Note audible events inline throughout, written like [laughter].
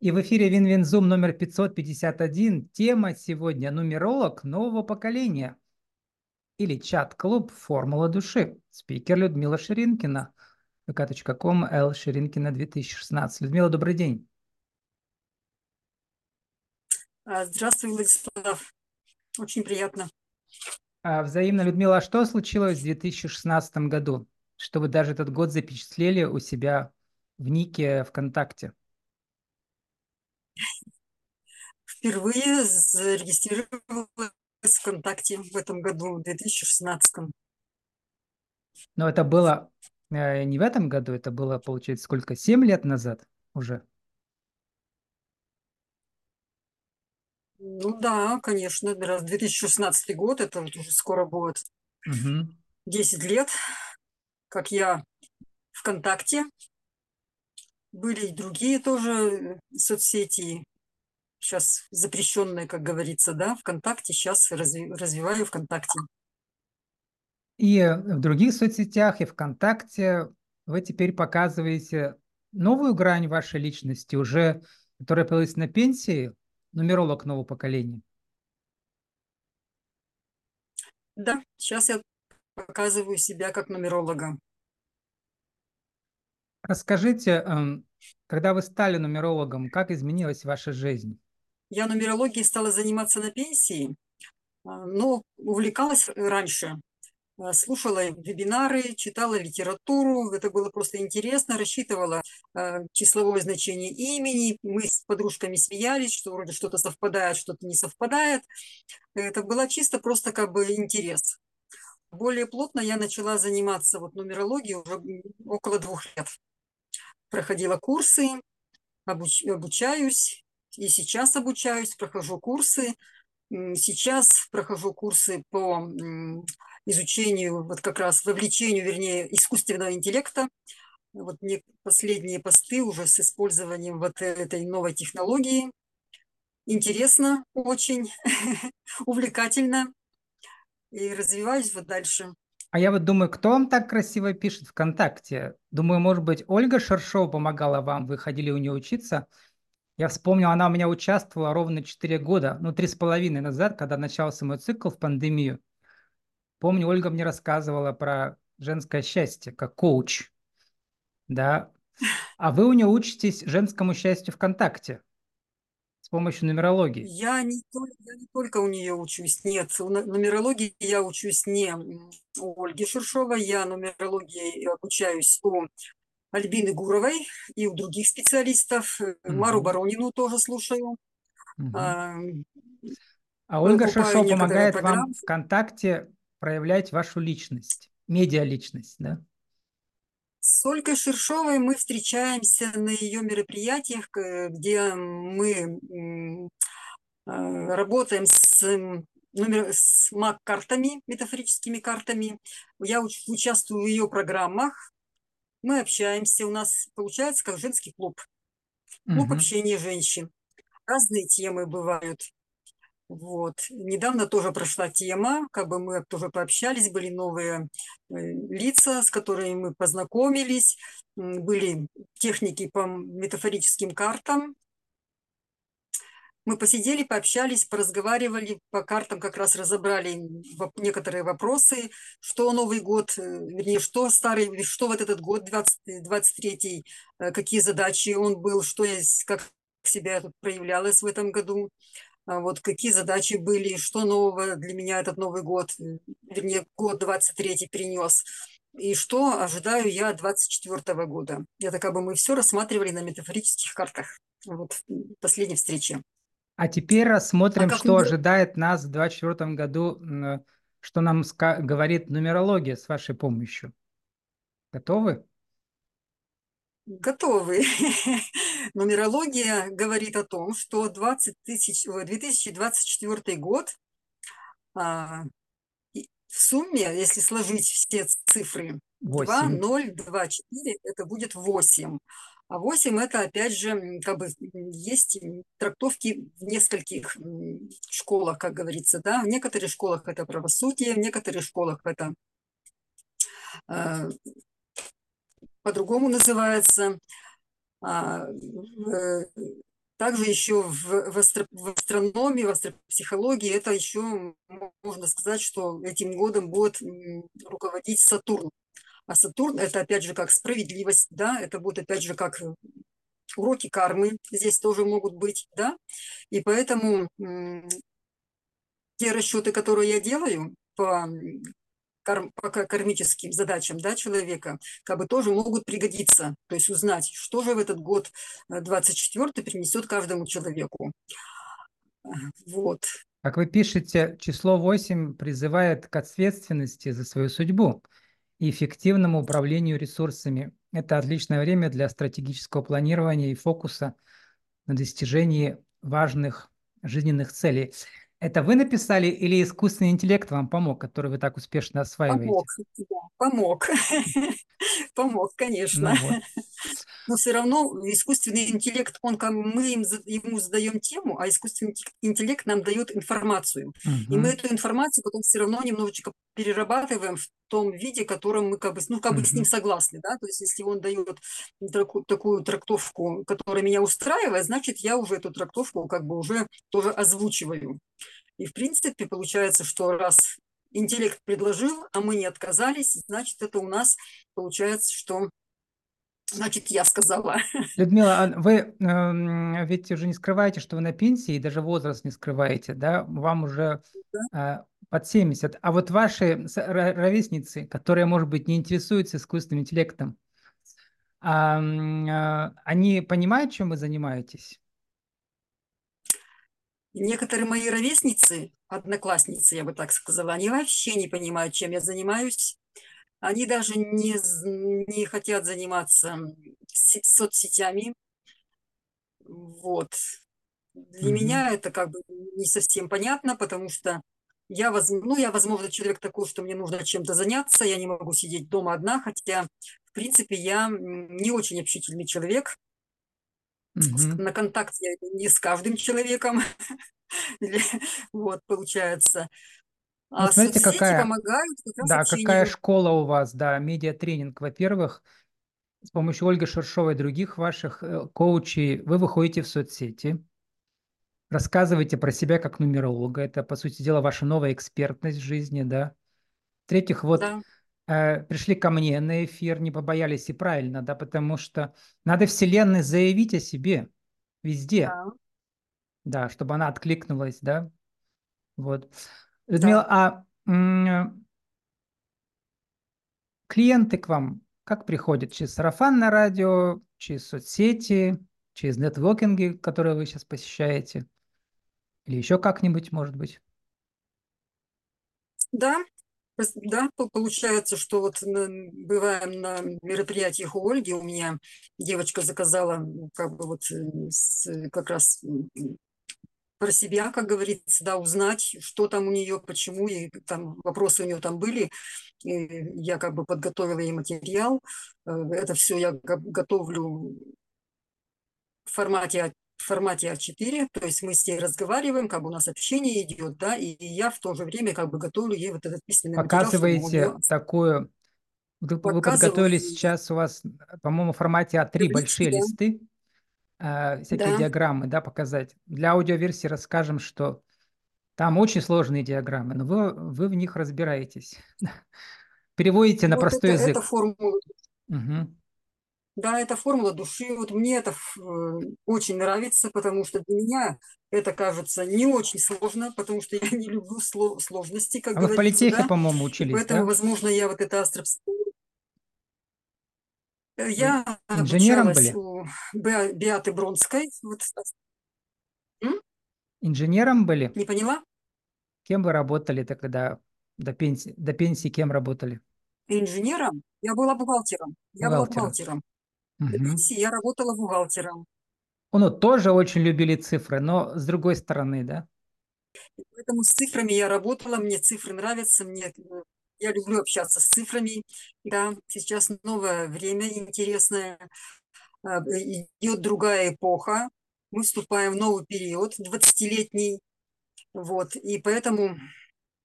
И в эфире Win-Win Zoom номер 551. Тема сегодня «Нумеролог нового поколения» или чат-клуб «Формула души». Спикер Людмила Ширинкина. vk.com, Л. Ширинкина, 2016. Людмила, добрый день. А, здравствуй, Владислав. Очень приятно. А, взаимно, Людмила, а что случилось в 2016 году, что вы даже этот год запечатлели у себя в нике ВКонтакте? Впервые зарегистрировалась ВКонтакте в этом году, в 2016. Но это было э, не в этом году, это было, получается, сколько? Семь лет назад уже? Ну да, конечно, раз 2016 год, это вот уже скоро будет угу. 10 лет, как я ВКонтакте. Были и другие тоже соцсети, сейчас запрещенные, как говорится, да, ВКонтакте, сейчас разви, развиваю ВКонтакте. И в других соцсетях, и ВКонтакте вы теперь показываете новую грань вашей личности, уже которая появилась на пенсии, нумеролог нового поколения. Да, сейчас я показываю себя как нумеролога. Расскажите, эм, когда вы стали нумерологом, как изменилась ваша жизнь? Я нумерологией стала заниматься на пенсии, а, но увлекалась раньше. А, слушала вебинары, читала литературу, это было просто интересно, рассчитывала а, числовое значение имени, мы с подружками смеялись, что вроде что-то совпадает, что-то не совпадает. Это было чисто просто как бы интерес. Более плотно я начала заниматься вот нумерологией уже около двух лет. Проходила курсы, обуч, обучаюсь, и сейчас обучаюсь, прохожу курсы. Сейчас прохожу курсы по изучению, вот как раз вовлечению, вернее, искусственного интеллекта. Вот мне последние посты уже с использованием вот этой новой технологии. Интересно очень, [laughs] увлекательно. И развиваюсь вот дальше. А я вот думаю, кто вам так красиво пишет ВКонтакте? Думаю, может быть, Ольга Шершова помогала вам, вы ходили у нее учиться. Я вспомнил, она у меня участвовала ровно 4 года, ну, три с половиной назад, когда начался мой цикл в пандемию. Помню, Ольга мне рассказывала про женское счастье, как коуч. Да. А вы у нее учитесь женскому счастью ВКонтакте с помощью нумерологии. Я не, я не только у нее учусь, нет. У нумерологии я учусь не у Ольги Шершовой, я нумерологии обучаюсь у Альбины Гуровой и у других специалистов. Угу. Мару Баронину тоже слушаю. Угу. А, а Ольга Шершова помогает программы. вам ВКонтакте проявлять вашу личность, медиа-личность, да? С Ольгой Шершовой мы встречаемся на ее мероприятиях, где мы а, работаем с номер, с МАК-картами, метафорическими картами. Я участвую в ее программах, мы общаемся, у нас получается как женский клуб. Клуб угу. общения женщин. Разные темы бывают. Вот. Недавно тоже прошла тема, как бы мы тоже пообщались, были новые э, лица, с которыми мы познакомились, были техники по метафорическим картам, мы посидели, пообщались, поразговаривали, по картам как раз разобрали некоторые вопросы, что Новый год, э, вернее, что старый, что вот этот год 20, 23 э, какие задачи он был, что я, как себя проявлялась в этом году, вот какие задачи были, что нового для меня этот Новый год, э, вернее, год 23 принес, и что ожидаю я 24 года. Это как бы мы все рассматривали на метафорических картах вот в последней встрече. А теперь рассмотрим, а что вы... ожидает нас в 2024 году, что нам говорит нумерология с вашей помощью. Готовы? Готовы. [laughs] Нумерология говорит о том, что 20 тысяч, 2024 год а, в сумме, если сложить все цифры, 8. 2, 0, 2, 4, это будет 8. А 8 это, опять же, как бы есть трактовки в нескольких школах, как говорится. Да? В некоторых школах это правосудие, в некоторых школах это э, по-другому называется. А, Также еще в, в, астро, в астрономии, в астропсихологии это еще можно сказать, что этим годом будет руководить Сатурн. А Сатурн это опять же как справедливость, да, это будет опять же как уроки кармы здесь тоже могут быть, да, и поэтому те расчеты, которые я делаю по по кармическим задачам да, человека, как бы тоже могут пригодиться. То есть узнать, что же в этот год 24 э, принесет каждому человеку. Вот. Как вы пишете, число 8 призывает к ответственности за свою судьбу и эффективному управлению ресурсами. Это отличное время для стратегического планирования и фокуса на достижении важных жизненных целей. Это вы написали или искусственный интеллект вам помог, который вы так успешно осваиваете? Помог, да, помог. [laughs] Помог, конечно. Ну, вот. Но все равно искусственный интеллект, он, мы им, ему задаем тему, а искусственный интеллект нам дает информацию. Угу. И мы эту информацию потом все равно немножечко перерабатываем в том виде, которым мы как бы, ну, как бы угу. с ним согласны. Да? То есть если он дает такую, такую трактовку, которая меня устраивает, значит, я уже эту трактовку как бы уже тоже озвучиваю. И, в принципе, получается, что раз интеллект предложил, а мы не отказались, значит, это у нас получается, что Значит, я сказала. [laughs] Людмила, а вы э, ведь уже не скрываете, что вы на пенсии, и даже возраст не скрываете, да? Вам уже да. э, под 70. А вот ваши ровесницы, которые, может быть, не интересуются искусственным интеллектом, э, э, они понимают, чем вы занимаетесь? Некоторые мои ровесницы, одноклассницы, я бы так сказала, они вообще не понимают, чем я занимаюсь. Они даже не, не хотят заниматься соцсетями. Вот. Для mm-hmm. меня это как бы не совсем понятно, потому что я, воз... ну, я, возможно, человек такой, что мне нужно чем-то заняться, я не могу сидеть дома одна, хотя, в принципе, я не очень общительный человек. Mm-hmm. На контакт я не с каждым человеком. [laughs] вот, получается. А вот смотрите, какая, помогают да, какая школа у вас, да, медиатренинг. Во-первых, с помощью Ольги Шершовой и других ваших э, коучей вы выходите в соцсети, рассказываете про себя как нумеролога. Это, по сути дела, ваша новая экспертность в жизни, да. В-третьих, вот да. э, пришли ко мне на эфир, не побоялись и правильно, да, потому что надо Вселенной заявить о себе везде. Да. Да, чтобы она откликнулась, да. Вот. Людмила, да. а клиенты к вам как приходят? Через сарафанное радио, через соцсети, через нетворкинги, которые вы сейчас посещаете? Или еще как-нибудь, может быть? Да, да, получается, что вот бываем на мероприятиях у Ольги, у меня девочка заказала как бы вот э, как раз про себя, как говорится, да, узнать, что там у нее, почему, и там вопросы у нее там были. И я как бы подготовила ей материал. Э, это все я готовлю в формате в формате А4, то есть мы с ней разговариваем, как бы у нас общение идет, да, и я в то же время как бы готовлю ей вот этот письменный Показываете материал. Показываете такую... Вы, вы подготовили сейчас у вас, по-моему, в формате А3 большие листы, э, всякие да. диаграммы, да, показать. Для аудиоверсии расскажем, что там очень сложные диаграммы, но вы, вы в них разбираетесь. [laughs] Переводите на вот простой это, язык. Это формула. Угу. Да, это формула души. Вот мне это э, очень нравится, потому что для меня это кажется не очень сложно, потому что я не люблю сложности, как а говорится. вы в политехе, да? по-моему, учились, Поэтому, да? возможно, я вот это астропсихология я Инженером были? у Беаты Бронской. Вот. Инженером были? Не поняла? Кем вы работали тогда до пенсии? До пенсии кем работали? Инженером? Я была бухгалтером. Я бухгалтером. была бухгалтером. Угу. До пенсии я работала бухгалтером. Ну, тоже очень любили цифры, но с другой стороны, да? Поэтому с цифрами я работала, мне цифры нравятся, мне э, я люблю общаться с цифрами. Да, сейчас новое время интересное. А, идет другая эпоха. Мы вступаем в новый период, 20-летний. Вот, и поэтому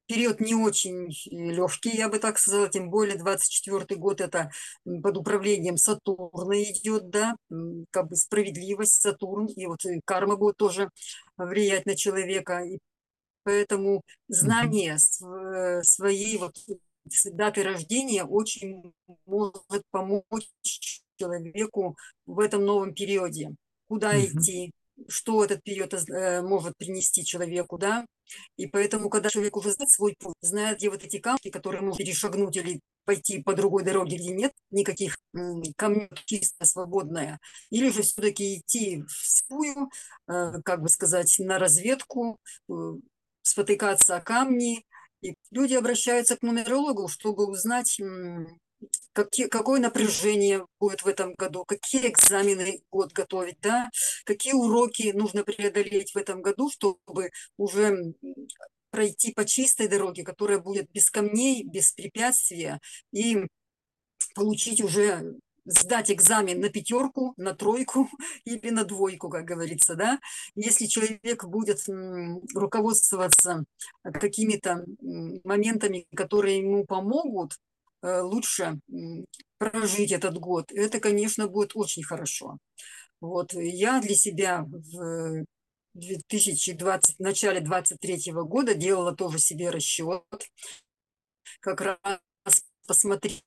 период не очень легкий, я бы так сказала, тем более 24 год это под управлением Сатурна идет, да, как бы справедливость Сатурн, и вот и карма будет тоже влиять на человека, и поэтому знание mm-hmm. своей вот даты рождения очень может помочь человеку в этом новом периоде. Куда mm-hmm. идти, что этот период э, может принести человеку, да. И поэтому, когда человек уже знает свой путь, знает, где вот эти камни, которые можно перешагнуть или пойти по другой дороге, где нет никаких камней, чисто свободная, или же все-таки идти в свою, э, как бы сказать, на разведку, э, спотыкаться о камни. И люди обращаются к нумерологу, чтобы узнать, какие, какое напряжение будет в этом году, какие экзамены год готовить, да, какие уроки нужно преодолеть в этом году, чтобы уже пройти по чистой дороге, которая будет без камней, без препятствия, и получить уже сдать экзамен на пятерку, на тройку [laughs] или на двойку, как говорится, да. Если человек будет руководствоваться какими-то моментами, которые ему помогут Э, лучше прожить этот год. Это, конечно, будет очень хорошо. Вот я для себя в 2020, в начале 23 года делала тоже себе расчет, как раз посмотреть,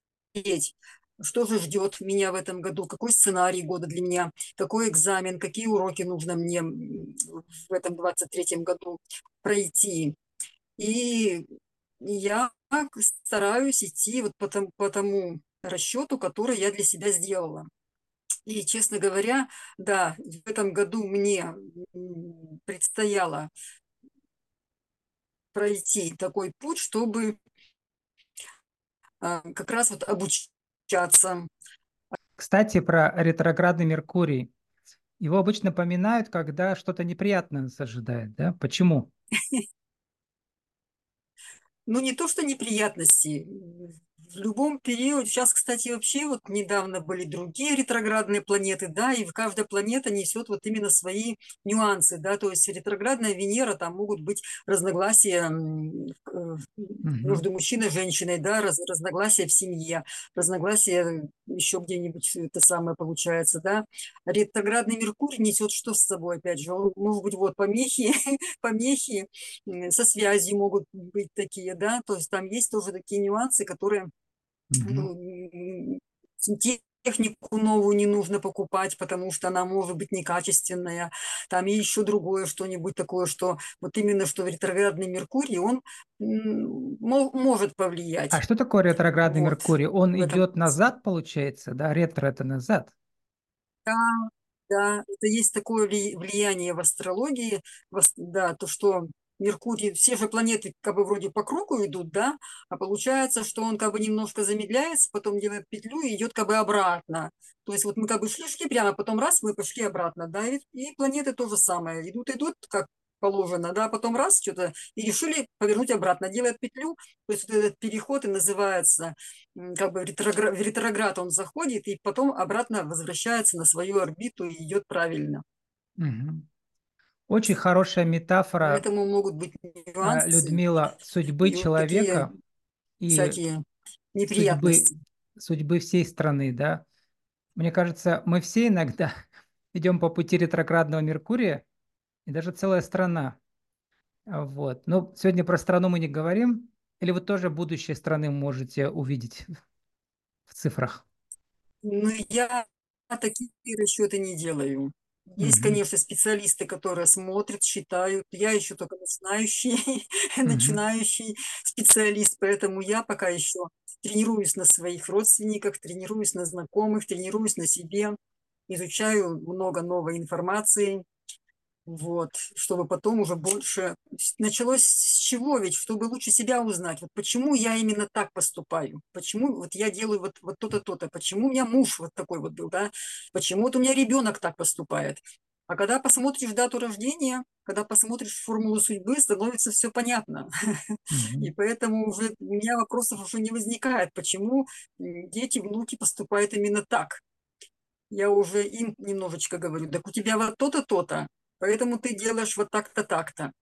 что же ждет меня в этом году, какой сценарий года для меня, какой экзамен, какие уроки нужно мне в этом 23 году пройти. И я стараюсь идти вот по тому, по тому расчету, который я для себя сделала. И, честно говоря, да, в этом году мне предстояло пройти такой путь, чтобы а, как раз вот обучаться. Кстати, про ретроградный Меркурий. Его обычно поминают, когда что-то неприятное нас ожидает, да? Почему? [laughs] ну, не то, что неприятности, в любом периоде, сейчас, кстати, вообще вот недавно были другие ретроградные планеты, да, и каждая планета несет вот именно свои нюансы, да, то есть ретроградная Венера, там могут быть разногласия угу. между мужчиной и женщиной, да, раз, разногласия в семье, разногласия еще где-нибудь это самое получается, да. Ретроградный Меркурий несет что с собой, опять же, он, может быть, вот помехи, [laughs] помехи со связью могут быть такие, да, то есть там есть тоже такие нюансы, которые Угу. Технику новую не нужно покупать, потому что она может быть некачественная. Там и еще другое что-нибудь такое, что вот именно что ретроградный Меркурий, он может повлиять. А что такое ретроградный вот. Меркурий? Он этом... идет назад, получается, да? Ретро это назад. Да, да, это есть такое влияние в астрологии, да, то, что Меркурий, все же планеты как бы вроде по кругу идут, да, а получается, что он как бы немножко замедляется, потом делает петлю и идет как бы обратно. То есть вот мы как бы шли-шли прямо, потом раз, мы пошли обратно, да, и, и планеты то же самое, идут-идут, как положено, да, потом раз что-то и решили повернуть обратно, делает петлю, то есть вот этот переход и называется, как бы в ретроград, в ретроград он заходит и потом обратно возвращается на свою орбиту и идет правильно. Угу. Очень хорошая метафора. Поэтому могут быть нюансы. Людмила, судьбы и человека вот и всякие неприятности. Судьбы, судьбы всей страны, да. Мне кажется, мы все иногда [laughs] идем по пути ретроградного Меркурия, и даже целая страна. Вот. Но сегодня про страну мы не говорим. Или вы тоже будущее страны можете увидеть в цифрах? Ну, я такие расчеты не делаю. Есть, конечно, специалисты, которые смотрят, считают. Я еще только начинающий, [laughs] начинающий специалист, поэтому я пока еще тренируюсь на своих родственниках, тренируюсь на знакомых, тренируюсь на себе, изучаю много новой информации, вот, чтобы потом уже больше... Началось с чего ведь? Чтобы лучше себя узнать. Вот почему я именно так поступаю? Почему вот я делаю вот, вот то-то, то-то? Почему у меня муж вот такой вот был, да? Почему вот у меня ребенок так поступает? А когда посмотришь дату рождения, когда посмотришь формулу судьбы, становится все понятно. Mm-hmm. [laughs] И поэтому уже у меня вопросов уже не возникает, почему дети, внуки поступают именно так. Я уже им немножечко говорю, так у тебя вот то-то, то-то, Поэтому ты делаешь вот так-то, так-то.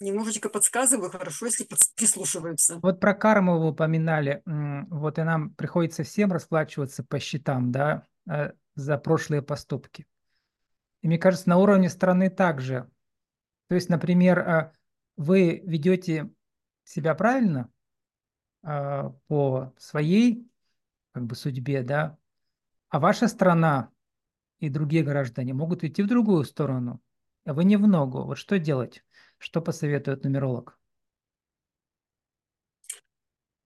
Немножечко подсказываю, хорошо, если прислушиваются. Вот про карму вы упоминали. Вот и нам приходится всем расплачиваться по счетам, да, э, за прошлые поступки. И мне кажется, на уровне страны также. То есть, например, э, вы ведете себя правильно э, по своей как бы судьбе, да, а ваша страна и другие граждане могут идти в другую сторону, а вы не в ногу. Вот что делать? Что посоветует нумеролог?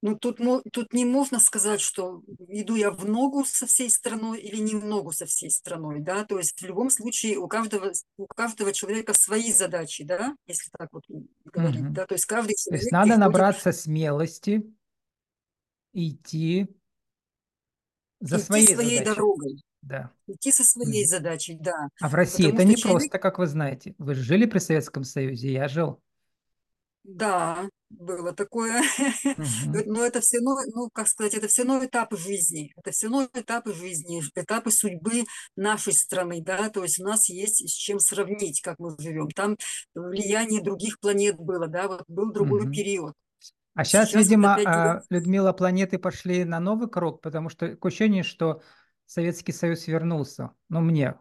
Ну, тут, тут не можно сказать, что иду я в ногу со всей страной или не в ногу со всей страной, да, то есть в любом случае у каждого, у каждого человека свои задачи, да, если так вот говорить, угу. да, то есть каждый человек... То есть надо набраться смелости идти за идти своей, своей задачей. дорогой. Да. Идти со своей угу. задачей, да. А в России Потому это не человек... просто, как вы знаете. Вы жили при Советском Союзе, я жил. Да, было такое. [laughs] Угу. Но это все равно, ну, как сказать, это все равно этапы жизни. Это все равно этапы жизни, этапы судьбы нашей страны, да, то есть у нас есть с чем сравнить, как мы живем. Там влияние других планет было, да, вот был другой угу. период. А сейчас, сейчас видимо. А, Людмила, планеты пошли на новый круг, потому что ощущение, что Советский Союз вернулся. Ну, мне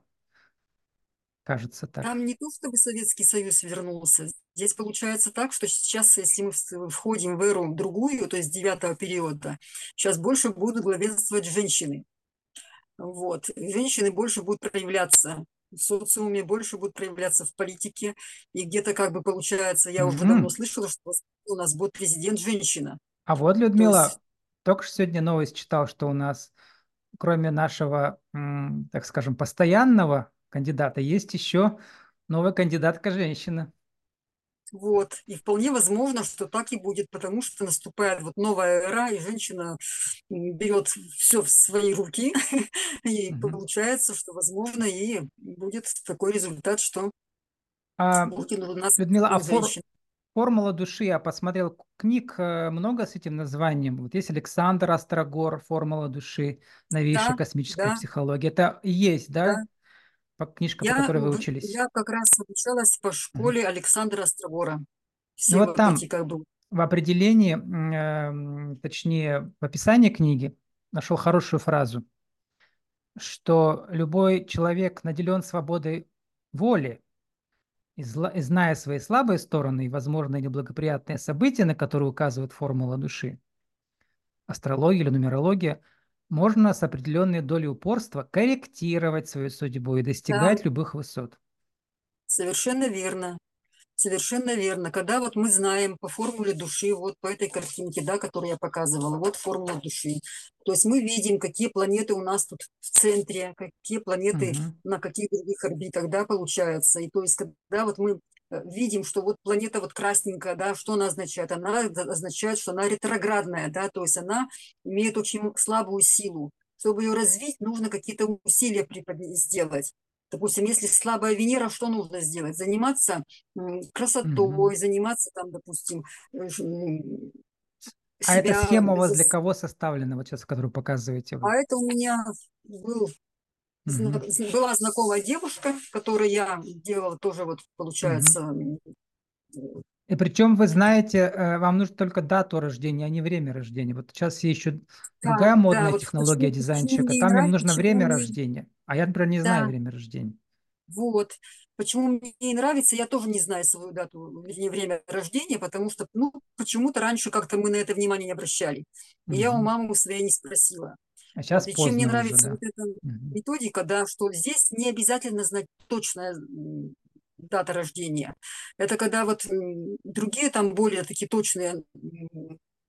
кажется так. Там не то, чтобы Советский Союз вернулся. Здесь получается так, что сейчас, если мы входим в эру другую, то есть девятого периода, сейчас больше будут главенствовать женщины. Вот. Женщины больше будут проявляться в социуме, больше будут проявляться в политике. И где-то как бы получается, я mm-hmm. уже давно слышала, что у нас будет президент женщина. А вот, Людмила, есть... только что сегодня новость читал, что у нас, кроме нашего, так скажем, постоянного кандидата. Есть еще новая кандидатка женщина. Вот. И вполне возможно, что так и будет, потому что наступает вот новая эра, и женщина берет все в свои руки, [laughs] и угу. получается, что, возможно, и будет такой результат, что а, будет у нас Людмила, а фор, формула души, я посмотрел книг э, много с этим названием. Вот есть Александр Острогор, формула души, новейшая да, космическая да. психология. Это есть, да? да? книжка, я, по которой вы учились? Я как раз обучалась по школе mm Александра Острогора. Все вот там эти, как бы... в определении, э, точнее, в описании книги нашел хорошую фразу, что любой человек наделен свободой воли, и, зная свои слабые стороны и возможные неблагоприятные события, на которые указывает формула души, астрология или нумерология – можно с определенной долей упорства корректировать свою судьбу и достигать да. любых высот. Совершенно верно. Совершенно верно. Когда вот мы знаем по формуле души, вот по этой картинке, да, которую я показывала, вот формула души. То есть мы видим, какие планеты у нас тут в центре, какие планеты угу. на каких других орбитах, да, получается. И то есть когда вот мы Э, видим, что вот планета вот красненькая, да, что она означает? Она означает, что она ретроградная, да, то есть она имеет очень слабую силу. Чтобы ее развить, нужно какие-то усилия сделать. Допустим, если слабая Венера, что нужно сделать? Заниматься красотой, mm заниматься там, допустим, э, а эта схема у вас для кого составлена, вот сейчас, которую показываете вы? А это у меня был Угу. Была знакомая девушка, которой я делала тоже, вот получается. Угу. И причем вы знаете, э, вам нужно только дату рождения, а не время рождения. Вот сейчас есть еще да, другая модная да, технология вот дизайнчика. Там нравится, им нужно время мне... рождения. А я, например, не да. знаю время рождения. Вот. Почему мне не нравится, я тоже не знаю свою дату, вернее, время рождения, потому что, ну, почему-то раньше как-то мы на это внимание не обращали. И угу. я у мамы своей не спросила. А сейчас вот, и чем мне нравится уже, да? вот эта угу. методика, да, что здесь не обязательно знать точная дата рождения. Это когда вот другие там более такие точные,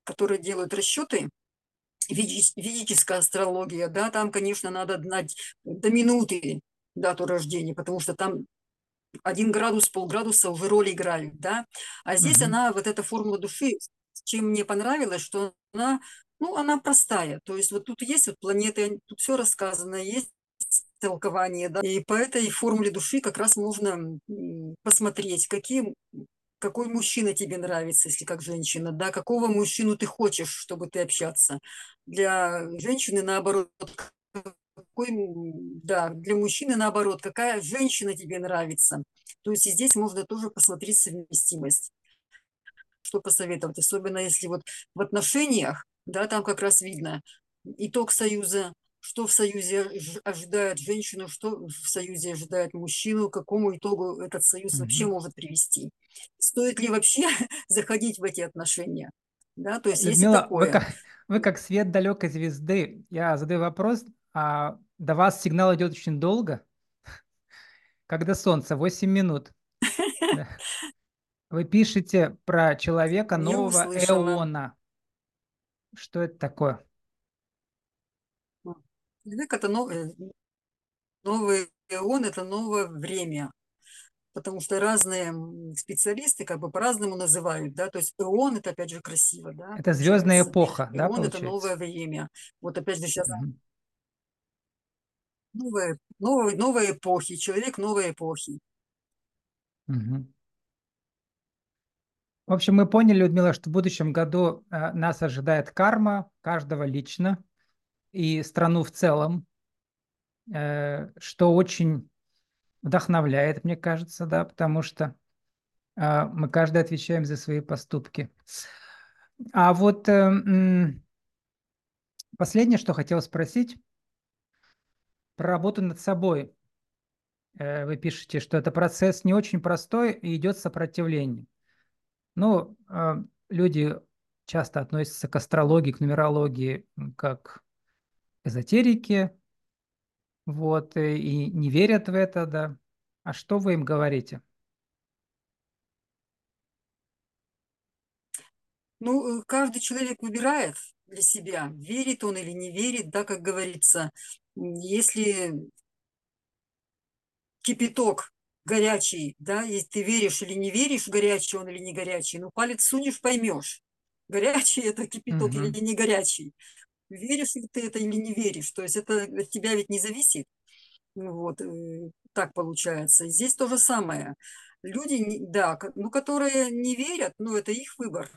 которые делают расчеты, физическая астрология, да, там, конечно, надо знать до минуты дату рождения, потому что там один градус, полградуса уже роли играют, да. А здесь угу. она, вот эта формула души, чем мне понравилось, что она ну, она простая. То есть вот тут есть вот планеты, тут все рассказано, есть толкование, да, и по этой формуле души как раз можно посмотреть, какие, какой мужчина тебе нравится, если как женщина, да, какого мужчину ты хочешь, чтобы ты общаться. Для женщины наоборот, какой, да, для мужчины наоборот, какая женщина тебе нравится. То есть и здесь можно тоже посмотреть совместимость. что посоветовать, особенно если вот в отношениях, да, там как раз видно итог союза, что в союзе ожидает женщину, что в союзе ожидает мужчину, к какому итогу этот союз mm-hmm. вообще может привести. Стоит ли вообще [laughs] заходить в эти отношения? Да, то есть Людмила, есть такое. Вы как, вы как свет далекой звезды. Я задаю вопрос, а до вас сигнал идет очень долго? Когда солнце? 8 минут. Вы пишете про человека нового эона. Что это такое? Человек – это новый, новый эон, это новое время. Потому что разные специалисты как бы по-разному называют, да, то есть эон – это опять же красиво, да. Это звездная эпоха, да, Эон – это новое время. Вот опять же сейчас угу. новые, новые, новые эпохи, человек новой эпохи. Угу. В общем, мы поняли, Людмила, что в будущем году э, нас ожидает карма каждого лично и страну в целом, э, что очень вдохновляет, мне кажется, да, потому что э, мы каждый отвечаем за свои поступки. А вот последнее, что хотел спросить, про работу над собой. Вы пишете, что это процесс не очень простой и идет сопротивление. Ну, люди часто относятся к астрологии, к нумерологии как эзотерики, вот, э, и не верят в это, да. А что вы им говорите? Ну, э, каждый человек выбирает для себя, верит он или не верит, да, как говорится. Если кипяток горячий, да, если ты веришь или не веришь, горячий он или не горячий, ну, палец сунешь, поймешь, горячий это кипяток угу. или не горячий. Веришь ли ты это или не веришь, то есть это от тебя ведь не зависит. Ну вот, э, так получается. Здесь то же самое. Люди, да, ну, которые не верят, ну, это их выбор.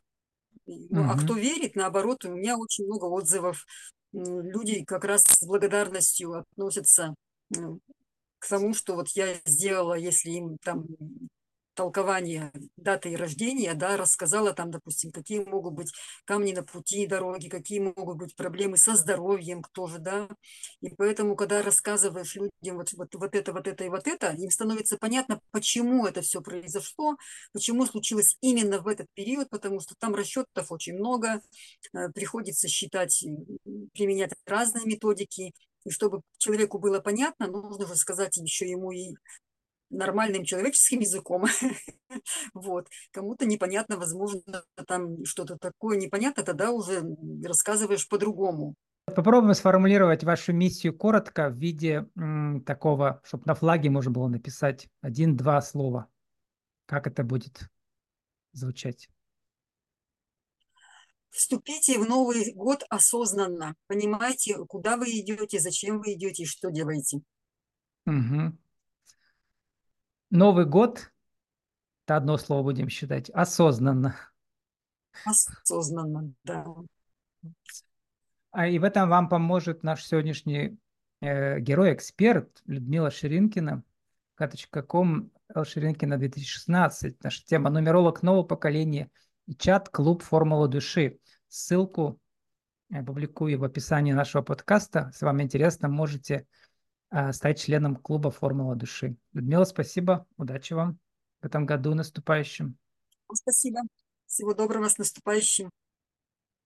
Ну, угу. А кто верит, наоборот, у меня очень много отзывов. Люди как раз с благодарностью относятся к тому, что вот я сделала, если им там толкование даты рождения, да, рассказала там, допустим, какие могут быть камни на пути дороги, какие могут быть проблемы со здоровьем тоже, да. И поэтому, когда рассказываешь людям вот, вот, вот это, вот это и вот это, им становится понятно, почему это все произошло, почему случилось именно в этот период, потому что там расчетов очень много, э, приходится считать, применять разные методики, и чтобы человеку было понятно, нужно же сказать еще ему и нормальным человеческим [laughs] языком. вот. Кому-то непонятно, возможно, там что-то такое непонятно, тогда уже рассказываешь по-другому. Попробуем сформулировать вашу миссию коротко в виде м, такого, чтобы на флаге можно было написать один-два слова. Как это будет звучать? Вступите в Новый год осознанно. Понимаете, куда вы идете, зачем вы идете и что делаете. Угу. Новый год, это одно слово будем считать, осознанно. Осознанно, да. А и в этом вам поможет наш сегодняшний э, герой-эксперт Людмила Ширинкина, ком Ширинкина 2016. Наша тема «Нумеролог нового поколения» и чат «Клуб Формула души». Ссылку я публикую в описании нашего подкаста. Если вам интересно, можете стать членом клуба «Формула души». Людмила, спасибо. Удачи вам в этом году наступающем. Спасибо. Всего доброго с наступающим.